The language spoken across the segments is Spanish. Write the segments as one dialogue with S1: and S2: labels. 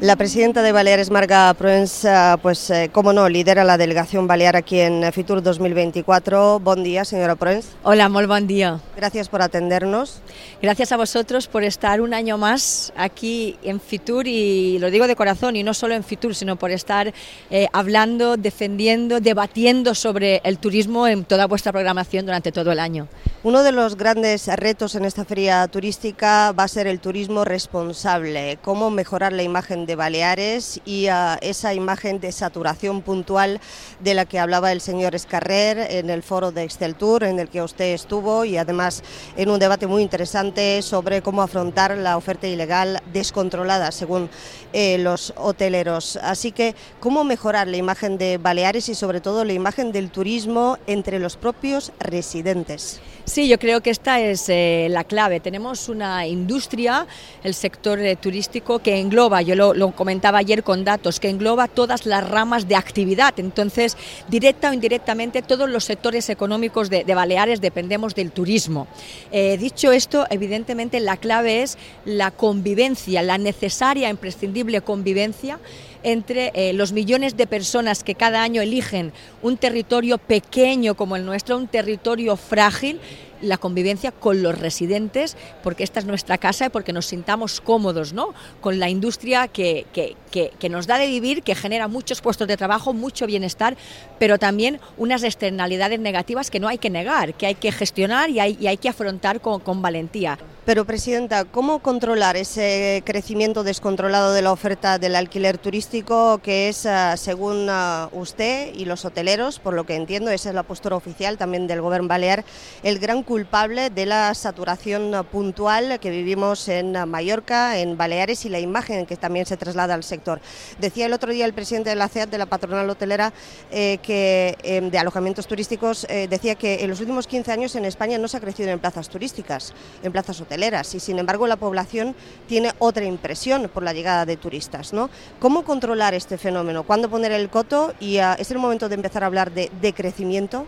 S1: La presidenta de Baleares, Marga Proenza, pues eh, como no, lidera la delegación balear aquí en Fitur 2024. Buen día, señora Proenz.
S2: Hola, muy buen día.
S1: Gracias por atendernos.
S2: Gracias a vosotros por estar un año más aquí en Fitur y lo digo de corazón y no solo en Fitur, sino por estar eh, hablando, defendiendo, debatiendo sobre el turismo en toda vuestra programación durante todo el año.
S1: Uno de los grandes retos en esta feria turística va a ser el turismo responsable, cómo mejorar la imagen de Baleares y ah, esa imagen de saturación puntual de la que hablaba el señor Escarrer en el foro de Tour en el que usted estuvo y además en un debate muy interesante sobre cómo afrontar la oferta ilegal descontrolada, según eh, los hoteleros. Así que, ¿cómo mejorar la imagen de Baleares y sobre todo la imagen del turismo entre los propios residentes?
S2: Sí, yo creo que esta es eh, la clave. Tenemos una industria, el sector eh, turístico, que engloba, yo lo, comentaba ayer con datos, que engloba todas las ramas de actividad. Entonces, directa o indirectamente, todos los sectores económicos de, Baleares dependemos del turismo. Eh, dicho esto, evidentemente la clave es la convivencia, la necesaria, imprescindible convivencia entre eh, los millones de personas que cada año eligen un territorio pequeño como el nuestro, un territorio frágil la convivencia con los residentes, porque esta es nuestra casa y porque nos sintamos cómodos ¿no? con la industria que, que, que, nos da de vivir, que genera muchos puestos de trabajo, mucho bienestar, pero también unas externalidades negativas que no hay que negar, que hay que gestionar y hay, y hay que afrontar con, con valentía.
S1: Pero, Presidenta, ¿cómo controlar ese crecimiento descontrolado de la oferta del alquiler turístico que es, ah, según ah, usted y los hoteleros, por lo que entiendo, esa es la postura oficial también del Gobierno Balear, el gran culpable de la saturación puntual que vivimos en Mallorca, en Baleares y la imagen que también se traslada al sector. Decía el otro día el presidente de la CEAT, de la patronal hotelera, eh, que em, de alojamientos turísticos, eh, decía que en los últimos 15 años en España no se ha crecido en plazas turísticas, en plazas hoteleras, y sin embargo la población tiene otra impresión por la llegada de turistas. ¿no? ¿Cómo controlar este fenómeno? ¿Cuándo poner el coto? ¿Y ah, es el momento de empezar a hablar de decrecimiento?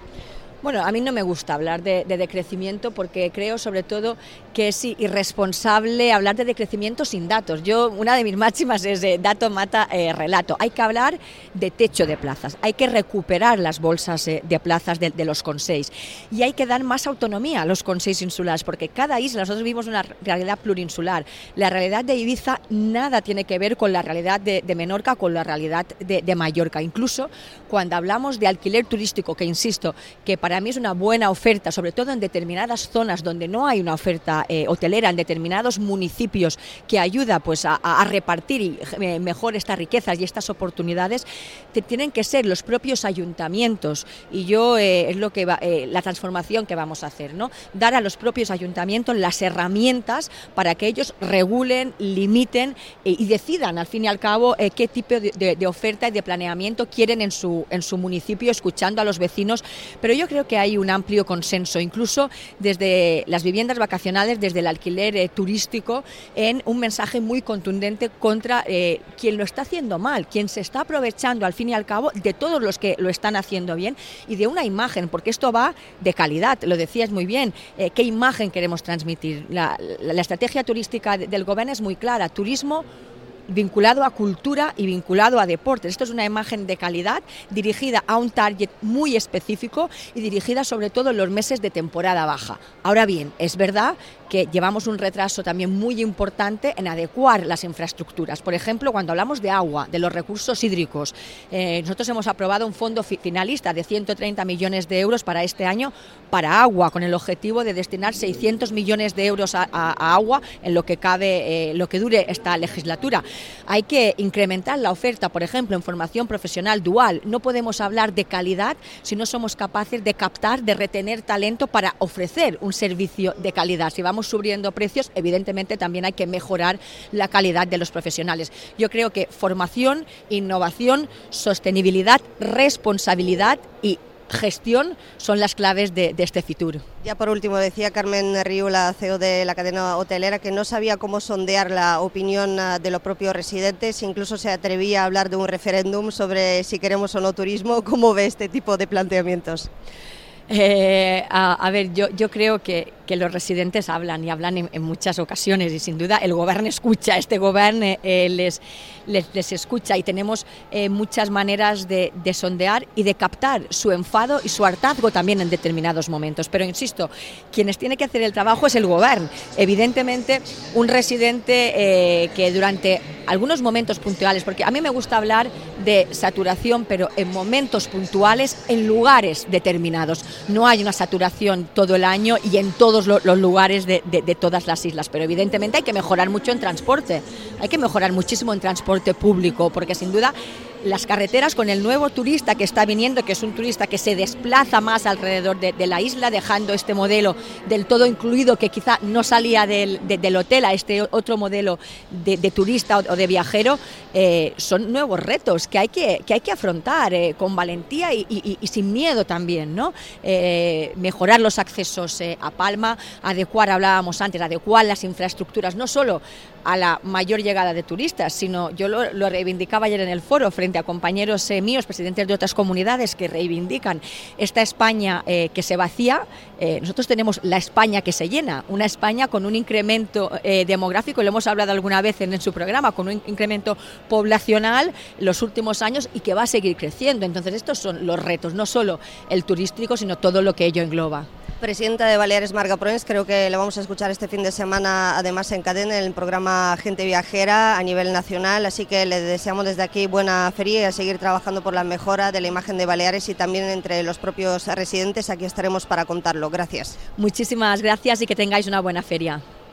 S2: Bueno, a mí no me gusta hablar de, decrecimiento porque creo sobre todo que es irresponsable hablar de decrecimiento sin datos. Yo, una de mis máximas es de dato mata eh, relato. Hay que hablar de techo de plazas, hay que recuperar las bolsas eh, de plazas de, los consells y hay que dar más autonomía a los consells insulares porque cada isla, nosotros vivimos una realidad plurinsular. La realidad de Ibiza nada tiene que ver con la realidad de, Menorca, con la realidad de, de Mallorca. Incluso cuando hablamos de alquiler turístico, que insisto, que para para mí es una buena oferta, sobre todo en determinadas zonas donde no hay una oferta eh, hotelera, en determinados municipios que ayuda pues, a, repartir eh, mejor estas riquezas y estas oportunidades, tienen que ser los propios ayuntamientos. Y yo eh, es lo que la transformación que vamos a hacer, ¿no? dar a los propios ayuntamientos las herramientas para que ellos regulen, limiten y decidan al fin y al cabo qué tipo de, de, oferta y de planeamiento quieren en su, en su municipio, escuchando a los vecinos. Pero yo creo que hay un amplio consenso, incluso desde las viviendas vacacionales, desde el alquiler eh, turístico, en un mensaje muy contundente contra eh, quien lo está haciendo mal, quien se está aprovechando al fin y al cabo de todos los que lo están haciendo bien y de una imagen, porque esto va de calidad, lo decías muy bien, eh, qué imagen queremos transmitir. La, la estrategia turística del gobierno es muy clara, turismo vinculado a cultura y vinculado a deportes. Esto es una imagen de calidad dirigida a un target muy específico y dirigida sobre todo en los meses de temporada baja. Ahora bien, es verdad que llevamos un retraso también muy importante en adecuar las infraestructuras. Por ejemplo, cuando hablamos de agua, de los recursos hídricos, eh, nosotros hemos aprobado un fondo finalista de 130 millones de euros para este año para agua, con el objetivo de destinar 600 millones de euros a, agua en lo que cabe, eh, lo que dure esta legislatura. Hay que incrementar la oferta, por ejemplo, en formación profesional dual. No podemos hablar de calidad si no somos capaces de captar, de retener talento para ofrecer un servicio de calidad. Si vamos subiendo precios, evidentemente también hay que mejorar la calidad de los profesionales. Yo creo que formación, innovación, sostenibilidad, responsabilidad y gestión son las claves de, este futuro.
S1: Ya por último, decía Carmen Río, la CEO de la cadena hotelera, que no sabía cómo sondear la opinión ah, de los propios residentes, incluso se atrevía a hablar de un referéndum sobre si queremos o no turismo. ¿Cómo ve este tipo de planteamientos?
S2: Eh, a, ver, yo, yo creo que, que los residentes hablan y hablan en, muchas ocasiones y sin duda el gobierno escucha, este gobierno eh, les, les, escucha y tenemos eh, muchas maneras de, sondear y de captar su enfado y su hartazgo también en determinados momentos. Pero insisto, quienes tienen que hacer el trabajo es el gobierno. Evidentemente, un residente eh, que durante algunos momentos puntuales, porque a mí me gusta hablar de saturación, pero en momentos puntuales, en lugares determinados. No hay una saturación todo el año y en todos los lugares de, todas las islas, pero evidentemente hay que mejorar mucho en transporte, hay que mejorar muchísimo en transporte público, porque sin duda las carreteras con el nuevo turista que está viniendo, que es un turista que se desplaza más alrededor de, la isla, dejando este modelo del todo incluido que quizá no salía del, hotel a este otro modelo de, turista o, de viajero, eh, son nuevos retos que hay que, que, hay que afrontar eh, con valentía y, sin miedo también. ¿no? Eh, mejorar los accesos a Palma, adecuar, hablábamos antes, adecuar las infraestructuras, no solo a la mayor llegada de turistas, sino yo lo, reivindicaba ayer en el foro frente a compañeros eh, míos, presidentes de otras comunidades que reivindican esta España eh, que se vacía, eh, nosotros tenemos la España que se llena, una España con un incremento demográfico, lo hemos hablado alguna vez en, en, su programa, con un incremento poblacional los últimos años y que va a seguir creciendo. Entonces estos son los retos, no solo el turístico, sino todo lo que ello engloba.
S1: Presidenta de Baleares Marga Proens, creo que le vamos a escuchar este fin de semana, además en cadena, en el programa Gente Viajera a nivel nacional, así que le deseamos desde aquí buena feria y a seguir trabajando por la mejora de la imagen de Baleares y también entre los propios residentes. Aquí estaremos para contarlo. Gracias.
S2: Muchísimas gracias y que tengáis una buena feria.